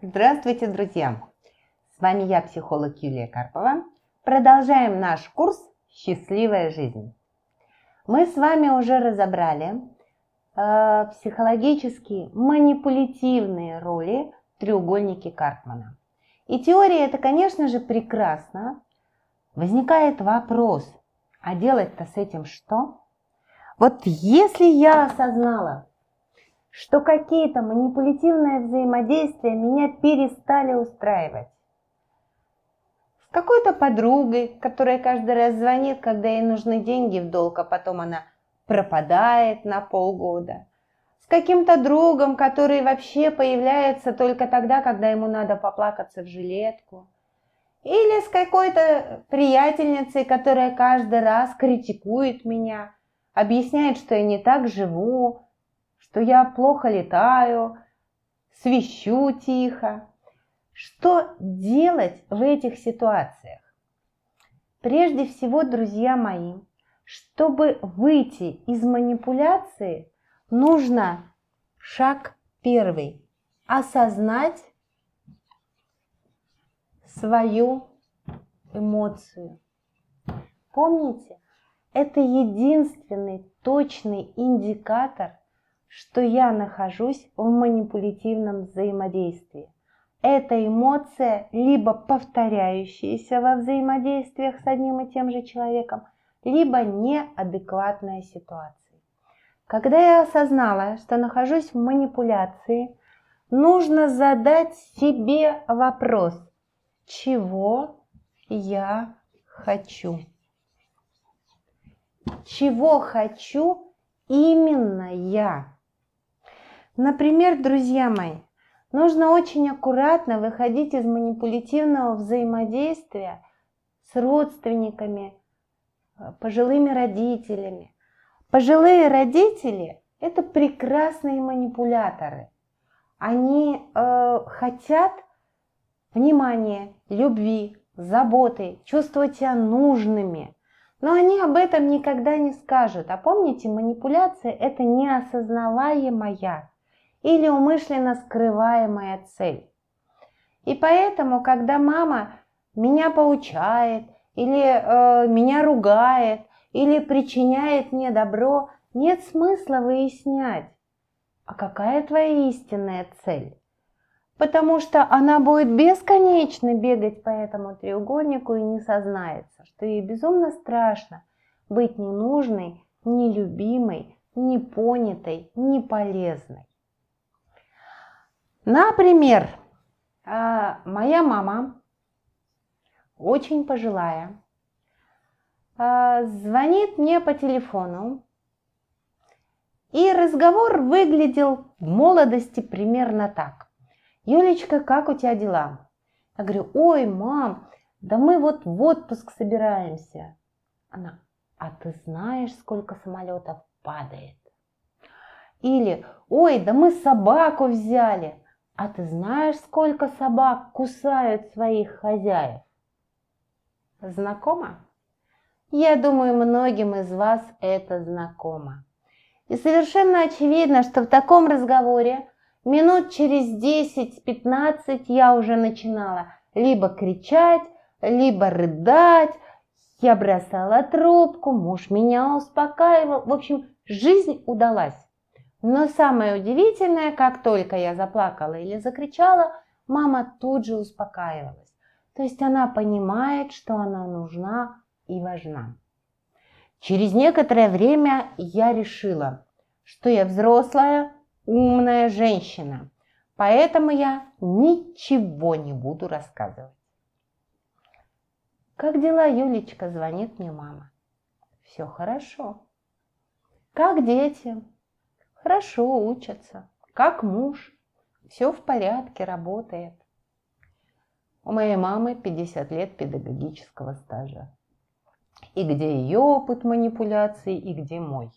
Здравствуйте, друзья! С вами я, психолог Юлия Карпова. Продолжаем наш курс «Счастливая жизнь». Мы с вами уже разобрали э, психологические манипулятивные роли треугольники Карпмана. И теория это, конечно же, прекрасно. Возникает вопрос, а делать-то с этим что? Вот если я осознала, что какие-то манипулятивные взаимодействия меня перестали устраивать, с какой-то подругой, которая каждый раз звонит, когда ей нужны деньги в долг, а потом она пропадает на полгода. С каким-то другом, который вообще появляется только тогда, когда ему надо поплакаться в жилетку. Или с какой-то приятельницей, которая каждый раз критикует меня, объясняет, что я не так живу, что я плохо летаю, свищу тихо. Что делать в этих ситуациях? Прежде всего, друзья мои, чтобы выйти из манипуляции, нужно шаг первый – осознать свою эмоцию. Помните, это единственный точный индикатор, что я нахожусь в манипулятивном взаимодействии эта эмоция либо повторяющаяся во взаимодействиях с одним и тем же человеком, либо неадекватная ситуация. Когда я осознала, что нахожусь в манипуляции, нужно задать себе вопрос, чего я хочу. Чего хочу именно я. Например, друзья мои, Нужно очень аккуратно выходить из манипулятивного взаимодействия с родственниками, э, пожилыми родителями. Пожилые родители – это прекрасные манипуляторы. Они э, хотят внимания, любви, заботы, чувствовать себя нужными. Но они об этом никогда не скажут. А помните, манипуляция – это неосознаваемая или умышленно скрываемая цель. И поэтому, когда мама меня поучает, или э, меня ругает, или причиняет мне добро, нет смысла выяснять, а какая твоя истинная цель. Потому что она будет бесконечно бегать по этому треугольнику и не сознается, что ей безумно страшно быть ненужной, нелюбимой, непонятой, неполезной. Например, а, моя мама, очень пожилая, а, звонит мне по телефону, и разговор выглядел в молодости примерно так. Юлечка, как у тебя дела? Я говорю, ой, мам, да мы вот в отпуск собираемся. Она, а ты знаешь, сколько самолетов падает? Или, ой, да мы собаку взяли. А ты знаешь, сколько собак кусают своих хозяев? Знакомо? Я думаю, многим из вас это знакомо. И совершенно очевидно, что в таком разговоре минут через 10-15 я уже начинала либо кричать, либо рыдать. Я бросала трубку, муж меня успокаивал. В общем, жизнь удалась. Но самое удивительное, как только я заплакала или закричала, мама тут же успокаивалась. То есть она понимает, что она нужна и важна. Через некоторое время я решила, что я взрослая, умная женщина, поэтому я ничего не буду рассказывать. Как дела, Юлечка? Звонит мне мама. Все хорошо. Как дети? Хорошо учатся, как муж, все в порядке, работает. У моей мамы 50 лет педагогического стажа. И где ее опыт манипуляции, и где мой.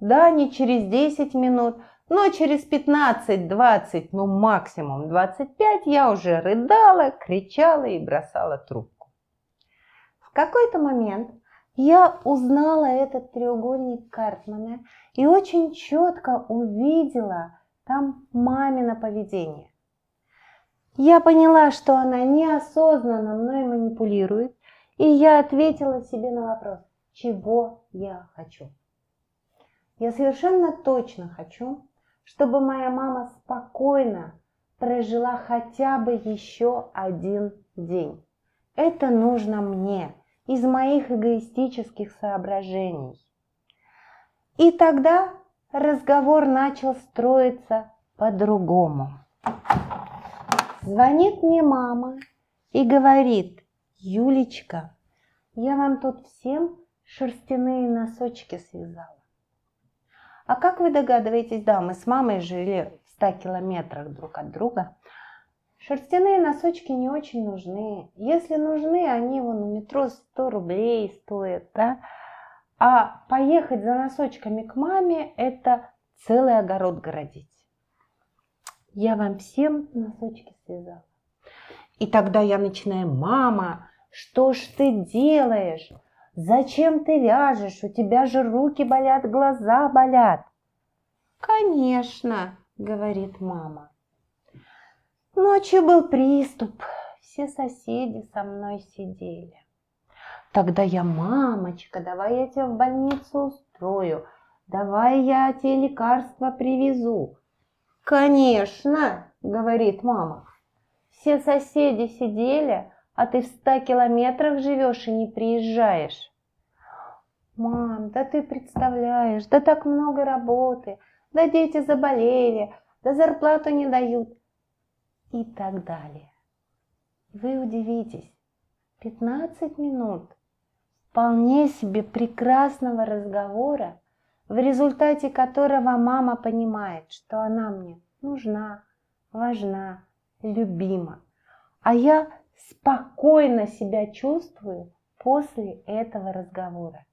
Да, не через 10 минут, но через 15-20, ну максимум 25 я уже рыдала, кричала и бросала трубку. В какой-то момент я узнала этот треугольник Картмана и очень четко увидела там мамино поведение. Я поняла, что она неосознанно мной манипулирует, и я ответила себе на вопрос, чего я хочу. Я совершенно точно хочу, чтобы моя мама спокойно прожила хотя бы еще один день. Это нужно мне из моих эгоистических соображений. И тогда разговор начал строиться по-другому. Звонит мне мама и говорит, Юлечка, я вам тут всем шерстяные носочки связала. А как вы догадываетесь, да, мы с мамой жили в 100 километрах друг от друга. Шерстяные носочки не очень нужны. Если нужны, они вон у метро 100 рублей стоят, да. А поехать за носочками к маме – это целый огород городить. Я вам всем носочки связала. И тогда я начинаю, мама, что ж ты делаешь? Зачем ты вяжешь? У тебя же руки болят, глаза болят. Конечно, говорит мама. Ночью был приступ. Все соседи со мной сидели. Тогда я, мамочка, давай я тебя в больницу устрою. Давай я тебе лекарства привезу. Конечно, говорит мама. Все соседи сидели, а ты в ста километрах живешь и не приезжаешь. Мам, да ты представляешь, да так много работы, да дети заболели, да зарплату не дают и так далее. Вы удивитесь, 15 минут вполне себе прекрасного разговора, в результате которого мама понимает, что она мне нужна, важна, любима. А я спокойно себя чувствую после этого разговора.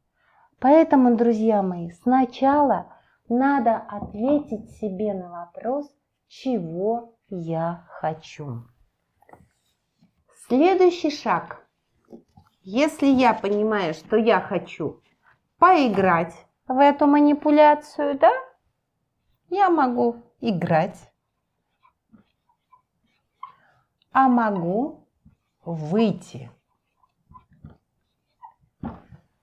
Поэтому, друзья мои, сначала надо ответить себе на вопрос, чего я хочу. Следующий шаг. Если я понимаю, что я хочу поиграть в эту манипуляцию, да, я могу играть, а могу выйти.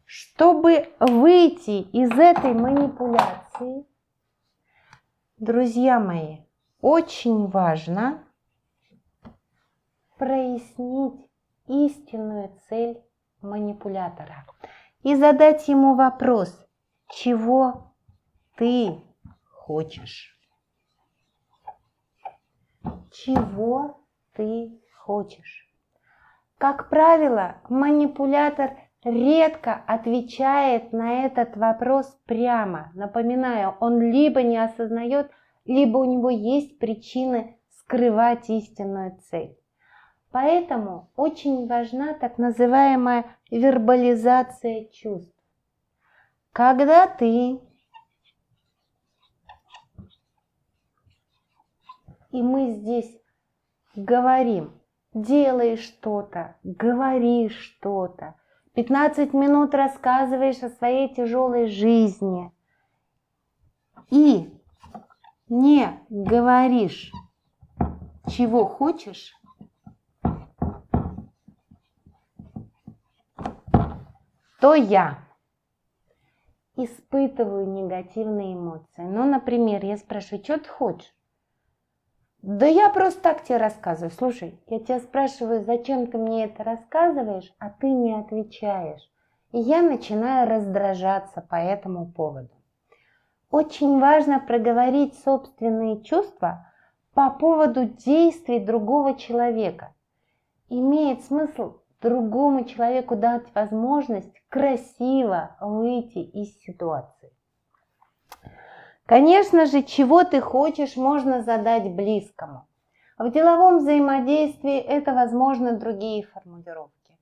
Чтобы выйти из этой манипуляции, друзья мои, очень важно прояснить истинную цель манипулятора и задать ему вопрос, чего ты хочешь? Чего ты хочешь? Как правило, манипулятор редко отвечает на этот вопрос прямо. Напоминаю, он либо не осознает, либо у него есть причины скрывать истинную цель. Поэтому очень важна так называемая вербализация чувств. Когда ты и мы здесь говорим, делай что-то, говори что-то, 15 минут рассказываешь о своей тяжелой жизни и не говоришь, чего хочешь, то я испытываю негативные эмоции. Ну, например, я спрашиваю, что ты хочешь? Да я просто так тебе рассказываю. Слушай, я тебя спрашиваю, зачем ты мне это рассказываешь, а ты не отвечаешь. И я начинаю раздражаться по этому поводу. Очень важно проговорить собственные чувства по поводу действий другого человека. Имеет смысл другому человеку дать возможность красиво выйти из ситуации. Конечно же, чего ты хочешь, можно задать близкому. В деловом взаимодействии это, возможно, другие формулировки.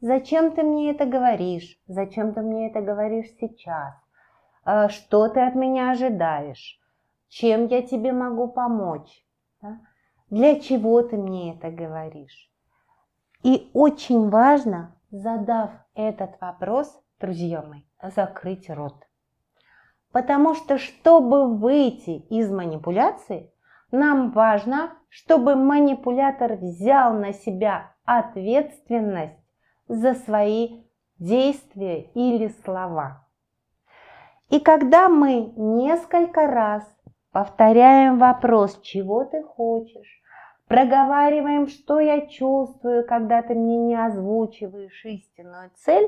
Зачем ты мне это говоришь? Зачем ты мне это говоришь сейчас? Э, что ты от меня ожидаешь? Чем я тебе могу помочь? Для чего ты мне это говоришь? И очень важно, задав этот вопрос, друзья мои, закрыть рот. Потому что, чтобы выйти из манипуляции, нам важно, чтобы манипулятор взял на себя ответственность за свои действия или слова. И когда мы несколько раз повторяем вопрос, чего ты хочешь, проговариваем, что я чувствую, когда ты мне не озвучиваешь истинную цель,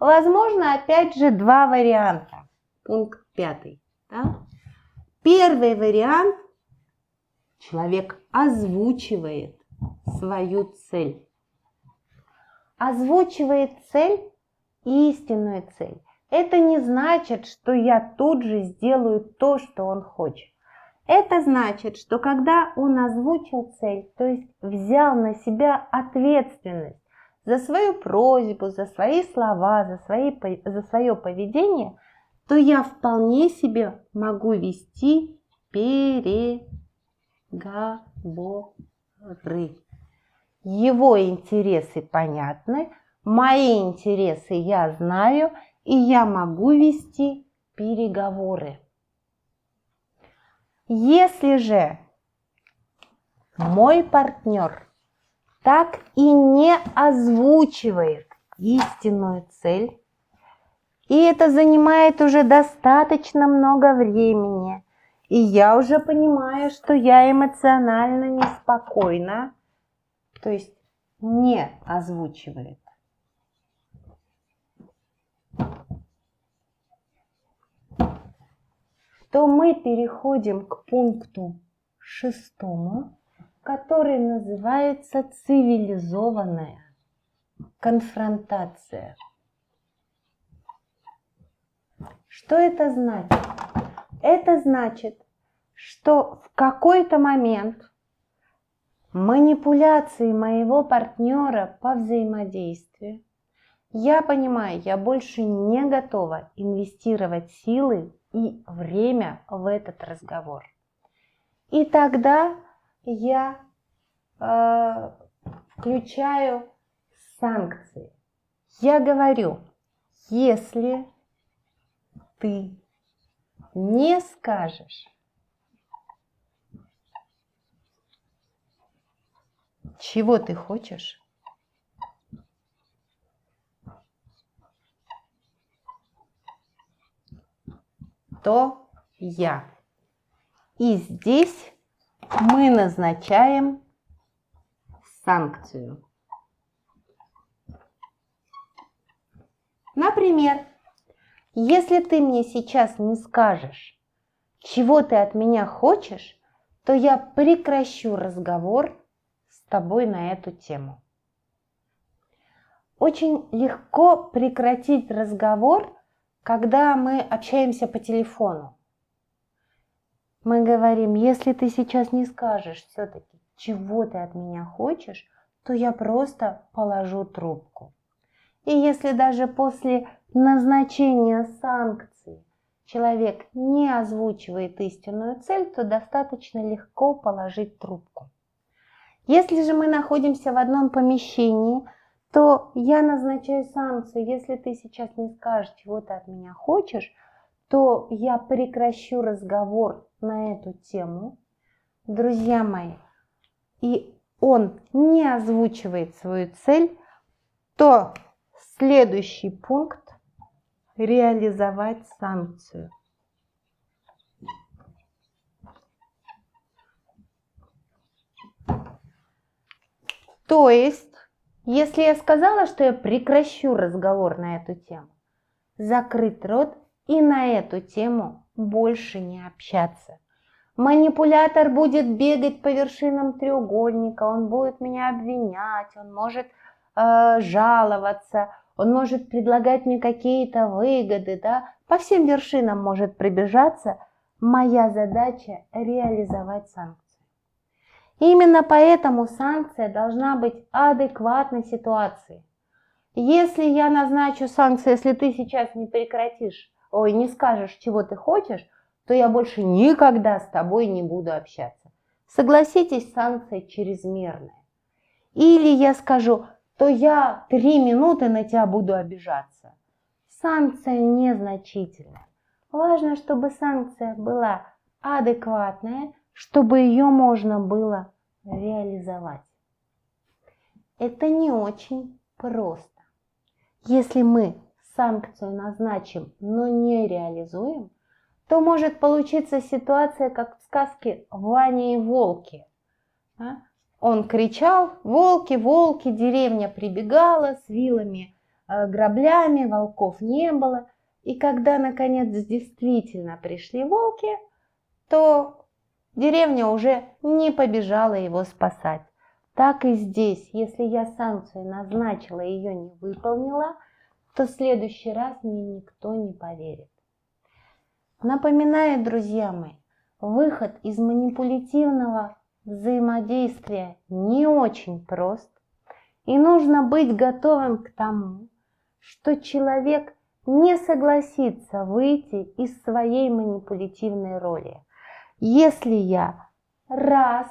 возможно, опять же, два варианта. Пункт пятый. Да? Первый вариант – человек озвучивает свою цель. Озвучивает цель, истинную цель. Это не значит, что я тут же сделаю то, что он хочет. Это значит, что когда он озвучил цель, то есть взял на себя ответственность за свою просьбу, за свои слова, за, свои, за свое поведение, то я вполне себе могу вести переговоры. Его интересы понятны, мои интересы я знаю, и я могу вести переговоры. Если же мой партнер так и не озвучивает истинную цель, и это занимает уже достаточно много времени, и я уже понимаю, что я эмоционально неспокойна, то есть не озвучивает. То мы переходим к пункту шестому, который называется цивилизованная конфронтация. Что это значит? Это значит, что в какой-то момент манипуляции моего партнера по взаимодействию я понимаю, я больше не готова инвестировать силы и время в этот разговор. И тогда я э, включаю санкции. Я говорю, если ты не скажешь, чего ты хочешь, то я. И здесь мы назначаем санкцию. Например, если ты мне сейчас не скажешь, чего ты от меня хочешь, то я прекращу разговор с тобой на эту тему. Очень легко прекратить разговор, когда мы общаемся по телефону, мы говорим, если ты сейчас не скажешь все-таки, чего ты от меня хочешь, то я просто положу трубку. И если даже после назначения санкций человек не озвучивает истинную цель, то достаточно легко положить трубку. Если же мы находимся в одном помещении, то я назначаю санкции. Если ты сейчас не скажешь, чего ты от меня хочешь, то я прекращу разговор на эту тему. Друзья мои, и он не озвучивает свою цель, то следующий пункт – реализовать санкцию. То есть если я сказала, что я прекращу разговор на эту тему, закрыть рот и на эту тему больше не общаться. Манипулятор будет бегать по вершинам треугольника, он будет меня обвинять, он может э, жаловаться, он может предлагать мне какие-то выгоды, да, по всем вершинам может пробежаться. Моя задача реализовать санкции. Именно поэтому санкция должна быть адекватной ситуации. Если я назначу санкции, если ты сейчас не прекратишь, ой, не скажешь, чего ты хочешь, то я больше никогда с тобой не буду общаться. Согласитесь, санкция чрезмерная. Или я скажу, то я три минуты на тебя буду обижаться. Санкция незначительная. Важно, чтобы санкция была адекватная, чтобы ее можно было реализовать. Это не очень просто. Если мы санкцию назначим, но не реализуем, то может получиться ситуация, как в сказке «Ваня и волки». А? Он кричал «Волки, волки!» Деревня прибегала с вилами, э, граблями, волков не было. И когда, наконец, действительно пришли волки, то деревня уже не побежала его спасать. Так и здесь, если я санкцию назначила и ее не выполнила, то в следующий раз мне никто не поверит. Напоминаю, друзья мои, выход из манипулятивного взаимодействия не очень прост, и нужно быть готовым к тому, что человек не согласится выйти из своей манипулятивной роли. Если я раз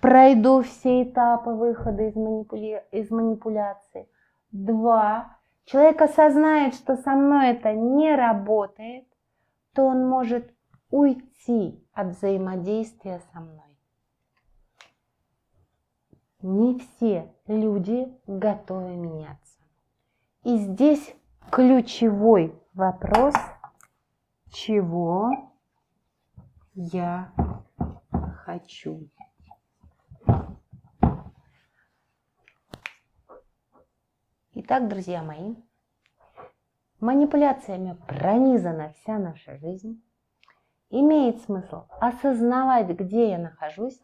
пройду все этапы выхода из, манипуля... из манипуляции, два, человек осознает, что со мной это не работает, то он может уйти от взаимодействия со мной. Не все люди готовы меняться. И здесь ключевой вопрос, чего я хочу. Итак, друзья мои, манипуляциями пронизана вся наша жизнь. Имеет смысл осознавать, где я нахожусь,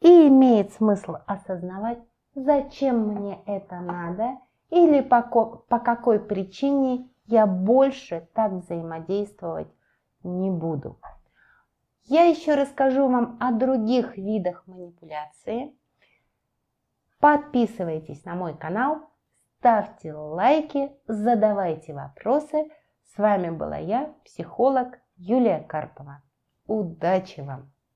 и имеет смысл осознавать, зачем мне это надо или по, по какой причине я больше так взаимодействовать не буду. Я еще расскажу вам о других видах манипуляции. Подписывайтесь на мой канал, ставьте лайки, задавайте вопросы. С вами была я, психолог Юлия Карпова. Удачи вам!